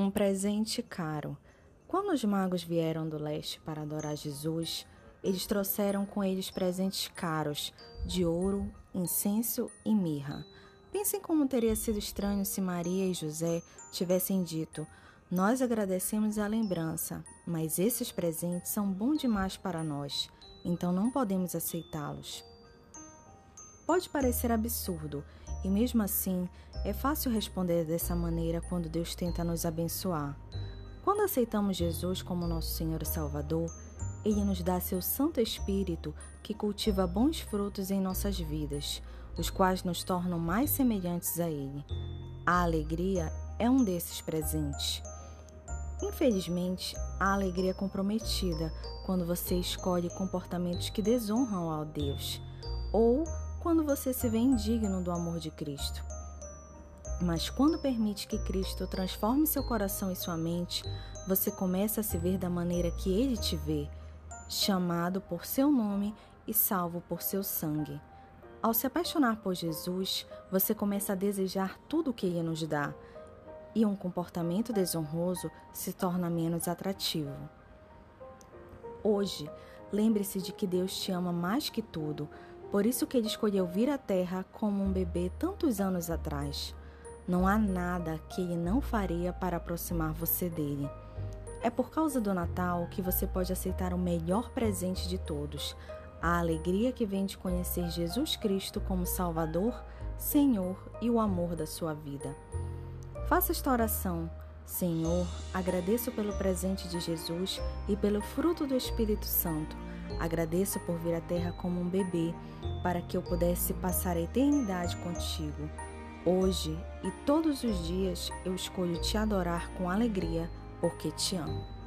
Um presente caro. Quando os magos vieram do leste para adorar Jesus, eles trouxeram com eles presentes caros de ouro, incenso e mirra. Pensem como teria sido estranho se Maria e José tivessem dito: Nós agradecemos a lembrança, mas esses presentes são bons demais para nós, então não podemos aceitá-los. Pode parecer absurdo, e mesmo assim é fácil responder dessa maneira quando Deus tenta nos abençoar. Quando aceitamos Jesus como nosso Senhor e Salvador, Ele nos dá seu Santo Espírito que cultiva bons frutos em nossas vidas, os quais nos tornam mais semelhantes a Ele. A alegria é um desses presentes. Infelizmente, a alegria é comprometida quando você escolhe comportamentos que desonram ao Deus ou quando você se vê indigno do amor de Cristo. Mas quando permite que Cristo transforme seu coração e sua mente, você começa a se ver da maneira que ele te vê, chamado por seu nome e salvo por seu sangue. Ao se apaixonar por Jesus, você começa a desejar tudo o que ele nos dá, e um comportamento desonroso se torna menos atrativo. Hoje, lembre-se de que Deus te ama mais que tudo, por isso que ele escolheu vir à Terra como um bebê tantos anos atrás. Não há nada que ele não faria para aproximar você dele. É por causa do Natal que você pode aceitar o melhor presente de todos, a alegria que vem de conhecer Jesus Cristo como Salvador, Senhor e o amor da sua vida. Faça esta oração. Senhor, agradeço pelo presente de Jesus e pelo fruto do Espírito Santo Agradeço por vir à Terra como um bebê, para que eu pudesse passar a eternidade contigo. Hoje e todos os dias eu escolho te adorar com alegria, porque te amo.